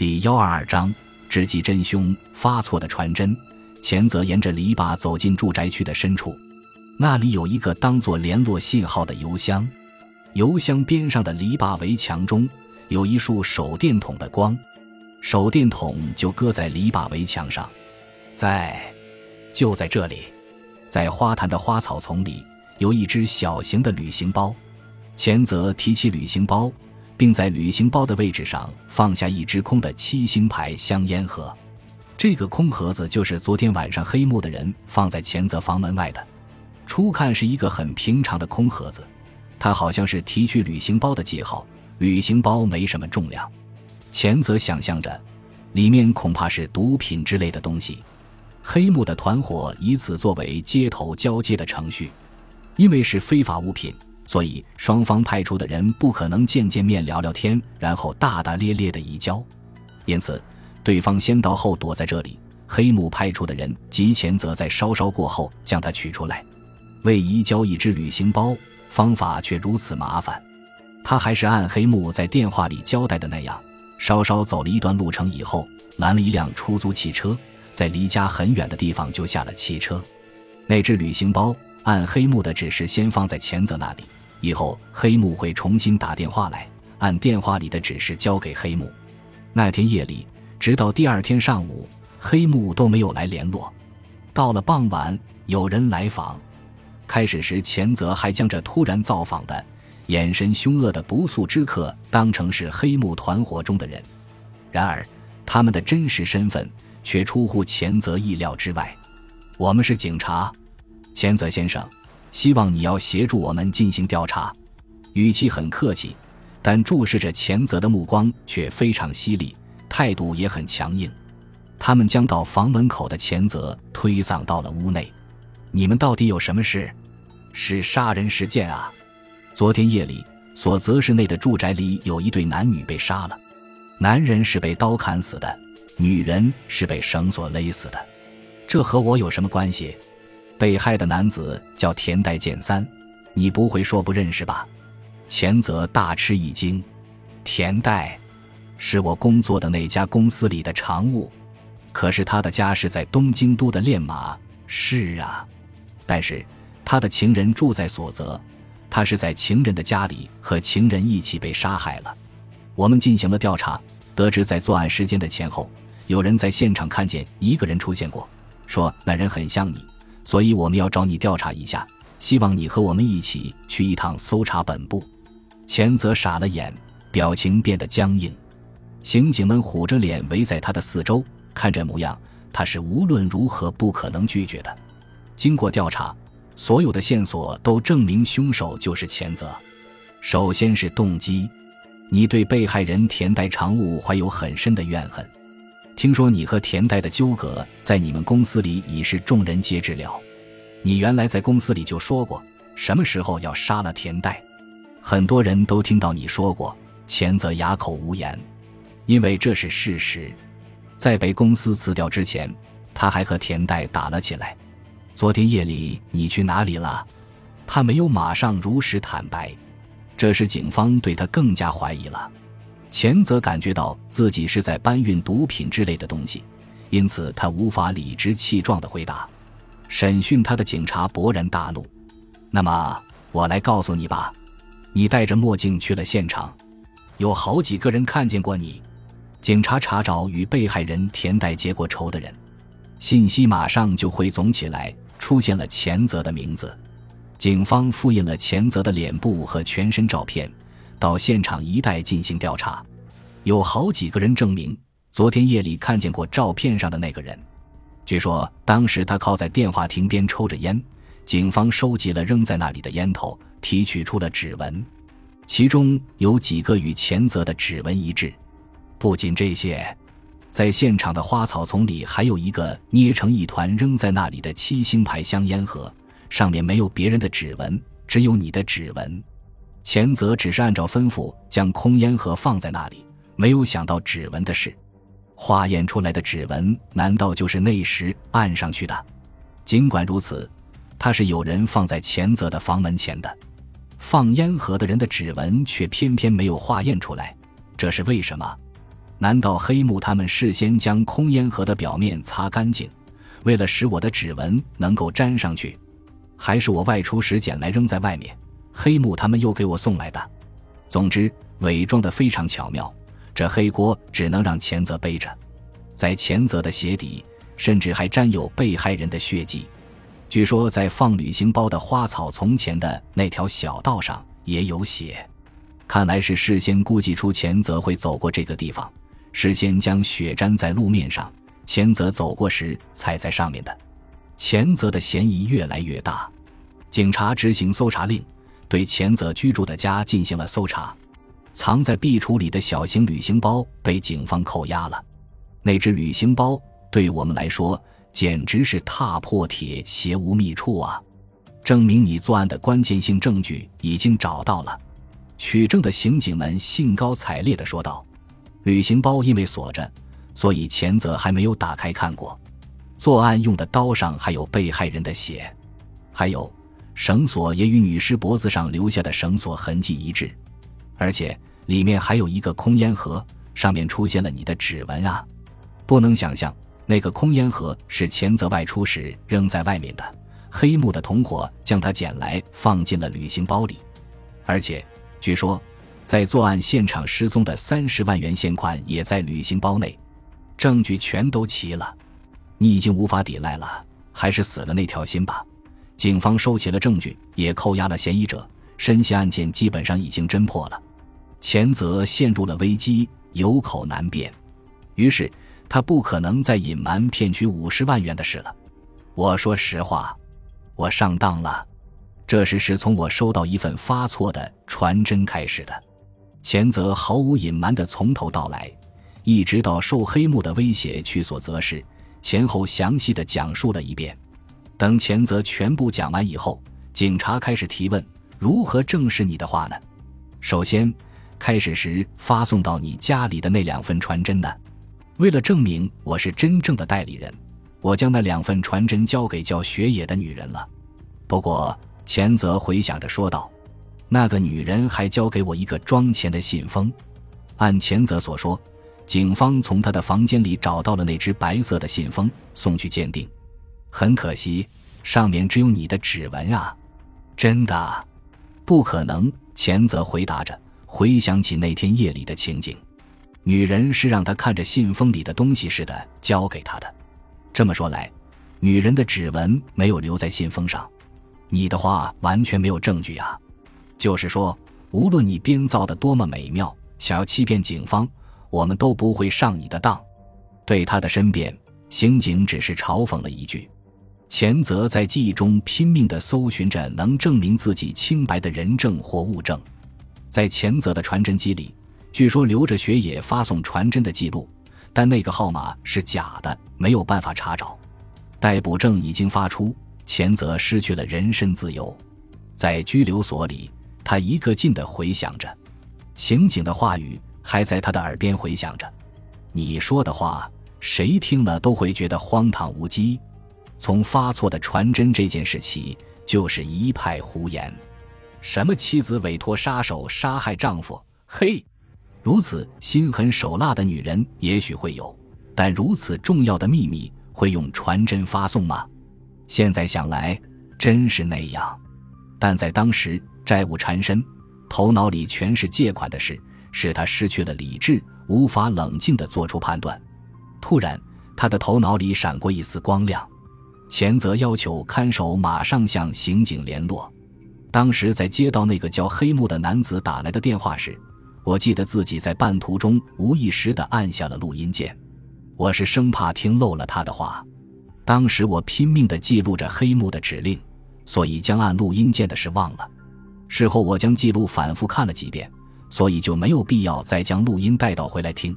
第幺二二章，知己真凶发错的传真。前泽沿着篱笆走进住宅区的深处，那里有一个当做联络信号的邮箱。邮箱边上的篱笆围墙中有一束手电筒的光，手电筒就搁在篱笆围墙上。在，就在这里，在花坛的花草丛里，有一只小型的旅行包。前泽提起旅行包，并在旅行包的位置上放下一只空的七星牌香烟盒。这个空盒子就是昨天晚上黑幕的人放在前泽房门外的。初看是一个很平常的空盒子，它好像是提取旅行包的记号。旅行包没什么重量，前泽想象着，里面恐怕是毒品之类的东西。黑幕的团伙以此作为接头交接的程序，因为是非法物品。所以，双方派出的人不可能见见面聊聊天，然后大大咧咧的移交。因此，对方先到后躲在这里。黑幕派出的人及前则在稍稍过后将他取出来。为移交一只旅行包，方法却如此麻烦。他还是按黑幕在电话里交代的那样，稍稍走了一段路程以后，拦了一辆出租汽车，在离家很远的地方就下了汽车。那只旅行包按黑幕的指示，先放在前泽那里。以后黑木会重新打电话来，按电话里的指示交给黑木。那天夜里，直到第二天上午，黑木都没有来联络。到了傍晚，有人来访。开始时，钱泽还将这突然造访的、眼神凶恶的不速之客当成是黑木团伙中的人。然而，他们的真实身份却出乎前泽意料之外。我们是警察，钱泽先生。希望你要协助我们进行调查，语气很客气，但注视着前泽的目光却非常犀利，态度也很强硬。他们将到房门口的前泽推搡到了屋内。你们到底有什么事？是杀人事件啊！昨天夜里，所泽市内的住宅里有一对男女被杀了，男人是被刀砍死的，女人是被绳索勒死的。这和我有什么关系？被害的男子叫田代健三，你不会说不认识吧？前泽大吃一惊，田代，是我工作的那家公司里的常务，可是他的家是在东京都的练马。是啊，但是他的情人住在所泽，他是在情人的家里和情人一起被杀害了。我们进行了调查，得知在作案时间的前后，有人在现场看见一个人出现过，说那人很像你。所以我们要找你调查一下，希望你和我们一起去一趟搜查本部。前泽傻了眼，表情变得僵硬。刑警们虎着脸围在他的四周，看这模样，他是无论如何不可能拒绝的。经过调查，所有的线索都证明凶手就是前泽。首先是动机，你对被害人田代常务怀有很深的怨恨。听说你和田代的纠葛在你们公司里已是众人皆知了。你原来在公司里就说过什么时候要杀了田代，很多人都听到你说过。前则哑口无言，因为这是事实。在被公司辞掉之前，他还和田代打了起来。昨天夜里你去哪里了？他没有马上如实坦白，这使警方对他更加怀疑了。前泽感觉到自己是在搬运毒品之类的东西，因此他无法理直气壮地回答。审讯他的警察勃然大怒：“那么我来告诉你吧，你戴着墨镜去了现场，有好几个人看见过你。”警察查找与被害人田代结过仇的人，信息马上就汇总起来，出现了前泽的名字。警方复印了前泽的脸部和全身照片。到现场一带进行调查，有好几个人证明昨天夜里看见过照片上的那个人。据说当时他靠在电话亭边抽着烟，警方收集了扔在那里的烟头，提取出了指纹，其中有几个与前泽的指纹一致。不仅这些，在现场的花草丛里还有一个捏成一团扔在那里的七星牌香烟盒，上面没有别人的指纹，只有你的指纹。前泽只是按照吩咐将空烟盒放在那里，没有想到指纹的事。化验出来的指纹难道就是那时按上去的？尽管如此，它是有人放在前泽的房门前的。放烟盒的人的指纹却偏偏没有化验出来，这是为什么？难道黑木他们事先将空烟盒的表面擦干净，为了使我的指纹能够粘上去？还是我外出时捡来扔在外面，黑木他们又给我送来的？总之，伪装的非常巧妙，这黑锅只能让钱泽背着。在钱泽的鞋底，甚至还沾有被害人的血迹。据说，在放旅行包的花草丛前的那条小道上也有血。看来是事先估计出钱泽会走过这个地方。事先将血粘在路面上，钱泽走过时踩在上面的。钱泽的嫌疑越来越大，警察执行搜查令，对钱泽居住的家进行了搜查。藏在壁橱里的小型旅行包被警方扣押了。那只旅行包对我们来说简直是踏破铁鞋无觅处啊！证明你作案的关键性证据已经找到了。取证的刑警们兴高采烈地说道。旅行包因为锁着，所以前泽还没有打开看过。作案用的刀上还有被害人的血，还有绳索也与女尸脖子上留下的绳索痕迹一致，而且里面还有一个空烟盒，上面出现了你的指纹啊！不能想象那个空烟盒是前泽外出时扔在外面的，黑木的同伙将它捡来放进了旅行包里，而且据说。在作案现场失踪的三十万元现款也在旅行包内，证据全都齐了，你已经无法抵赖了，还是死了那条心吧。警方收起了证据，也扣押了嫌疑者，深陷案件基本上已经侦破了。钱泽陷入了危机，有口难辩，于是他不可能再隐瞒骗取五十万元的事了。我说实话，我上当了，这事是从我收到一份发错的传真开始的。钱泽毫无隐瞒地从头到来，一直到受黑幕的威胁去所则是，前后详细的讲述了一遍。等钱泽全部讲完以后，警察开始提问：如何证实你的话呢？首先，开始时发送到你家里的那两份传真呢？为了证明我是真正的代理人，我将那两份传真交给叫雪野的女人了。不过，钱泽回想着说道。那个女人还交给我一个装钱的信封。按前泽所说，警方从他的房间里找到了那只白色的信封，送去鉴定。很可惜，上面只有你的指纹啊！真的？不可能。前泽回答着，回想起那天夜里的情景，女人是让他看着信封里的东西似的交给他的。这么说来，女人的指纹没有留在信封上。你的话完全没有证据啊！就是说，无论你编造的多么美妙，想要欺骗警方，我们都不会上你的当。对他的申辩，刑警只是嘲讽了一句。钱泽在记忆中拼命地搜寻着能证明自己清白的人证或物证。在钱泽的传真机里，据说留着雪野发送传真的记录，但那个号码是假的，没有办法查找。逮捕证已经发出，钱泽失去了人身自由，在拘留所里。他一个劲地回想着，刑警的话语还在他的耳边回响着。你说的话，谁听了都会觉得荒唐无稽。从发错的传真这件事起，就是一派胡言。什么妻子委托杀手杀害丈夫？嘿，如此心狠手辣的女人也许会有，但如此重要的秘密会用传真发送吗？现在想来，真是那样。但在当时。债务缠身，头脑里全是借款的事，使他失去了理智，无法冷静地做出判断。突然，他的头脑里闪过一丝光亮。前泽要求看守马上向刑警联络。当时在接到那个叫黑木的男子打来的电话时，我记得自己在半途中无意识地按下了录音键。我是生怕听漏了他的话。当时我拼命地记录着黑木的指令，所以将按录音键的事忘了。事后我将记录反复看了几遍，所以就没有必要再将录音带倒回来听。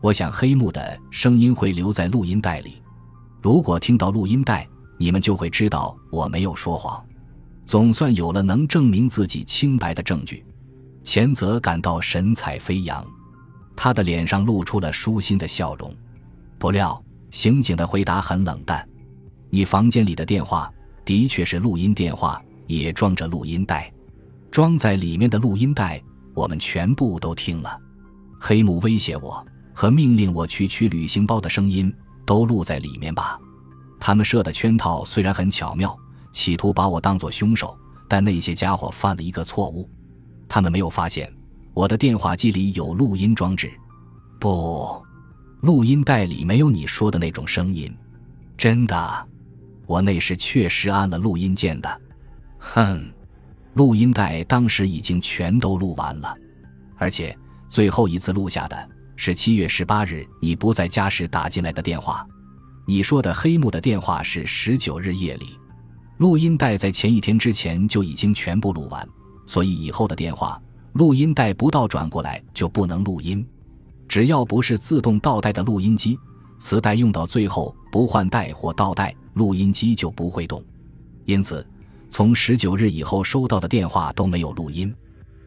我想黑木的声音会留在录音带里，如果听到录音带，你们就会知道我没有说谎。总算有了能证明自己清白的证据，钱泽感到神采飞扬，他的脸上露出了舒心的笑容。不料刑警的回答很冷淡：“你房间里的电话的确是录音电话，也装着录音带。”装在里面的录音带，我们全部都听了。黑木威胁我，和命令我去取旅行包的声音都录在里面吧。他们设的圈套虽然很巧妙，企图把我当作凶手，但那些家伙犯了一个错误，他们没有发现我的电话机里有录音装置。不，录音带里没有你说的那种声音。真的，我那时确实按了录音键的。哼，录音带当时已经全都录完了，而且最后一次录下的是七月十八日你不在家时打进来的电话。你说的黑幕的电话是十九日夜里，录音带在前一天之前就已经全部录完，所以以后的电话录音带不倒转过来就不能录音。只要不是自动倒带的录音机，磁带用到最后不换带或倒带，录音机就不会动。因此，从十九日以后收到的电话都没有录音。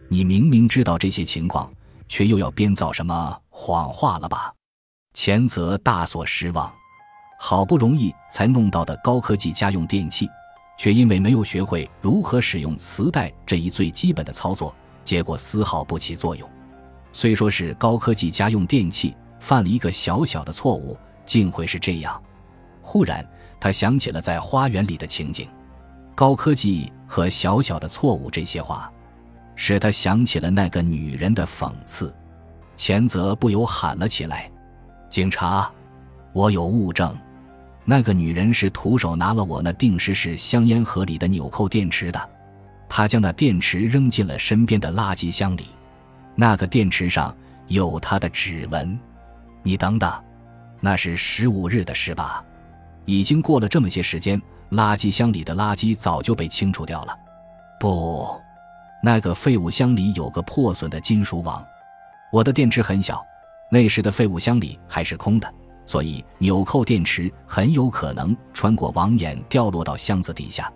你明明知道这些情况，却又要编造什么谎话了吧？前泽大所失望。好不容易才弄到的高科技家用电器，却因为没有学会如何使用磁带这一最基本的操作，结果丝毫不起作用。虽说是高科技家用电器，犯了一个小小的错误，竟会是这样。忽然，他想起了在花园里的情景，高科技和小小的错误这些话，使他想起了那个女人的讽刺。前泽不由喊了起来：“警察，我有物证！”那个女人是徒手拿了我那定时式香烟盒里的纽扣电池的，她将那电池扔进了身边的垃圾箱里，那个电池上有她的指纹。你等等，那是十五日的事吧？已经过了这么些时间，垃圾箱里的垃圾早就被清除掉了。不，那个废物箱里有个破损的金属网。我的电池很小，那时的废物箱里还是空的。所以纽扣电池很有可能穿过网眼掉落到箱子底下，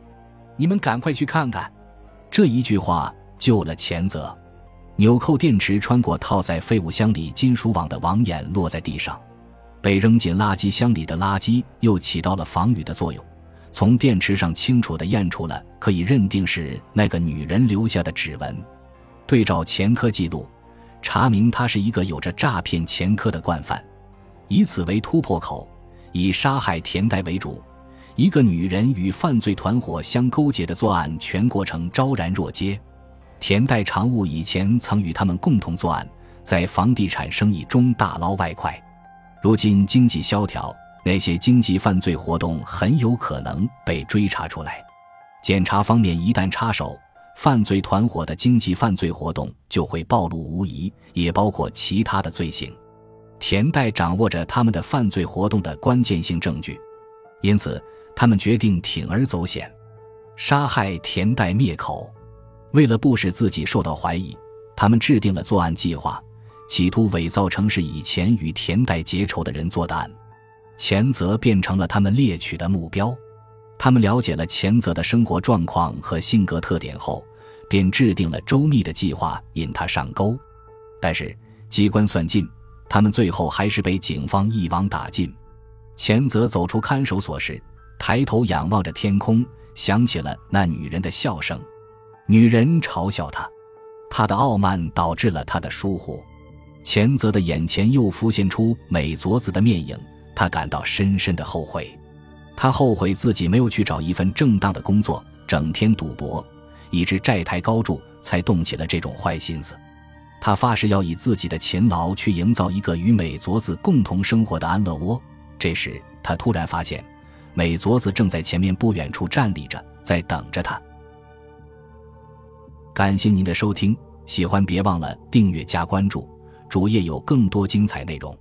你们赶快去看看。这一句话救了前泽。纽扣电池穿过套在废物箱里金属网的网眼落在地上，被扔进垃圾箱里的垃圾又起到了防雨的作用，从电池上清楚地验出了可以认定是那个女人留下的指纹。对照前科记录，查明他是一个有着诈骗前科的惯犯。以此为突破口，以杀害田代为主，一个女人与犯罪团伙相勾结的作案全过程昭然若揭。田代常务以前曾与他们共同作案，在房地产生意中大捞外快。如今经济萧条，那些经济犯罪活动很有可能被追查出来。检察方面一旦插手，犯罪团伙的经济犯罪活动就会暴露无遗，也包括其他的罪行。田代掌握着他们的犯罪活动的关键性证据，因此他们决定铤而走险，杀害田代灭口。为了不使自己受到怀疑，他们制定了作案计划，企图伪造成是以前与田代结仇的人做的案，钱泽变成了他们猎取的目标。他们了解了前泽的生活状况和性格特点后，便制定了周密的计划引他上钩。但是机关算尽。他们最后还是被警方一网打尽。前泽走出看守所时，抬头仰望着天空，想起了那女人的笑声。女人嘲笑他，他的傲慢导致了他的疏忽。前泽的眼前又浮现出美佐子的面影，他感到深深的后悔。他后悔自己没有去找一份正当的工作，整天赌博，以致债台高筑，才动起了这种坏心思。他发誓要以自己的勤劳去营造一个与美佐子共同生活的安乐窝。这时，他突然发现，美佐子正在前面不远处站立着，在等着他。感谢您的收听，喜欢别忘了订阅加关注，主页有更多精彩内容。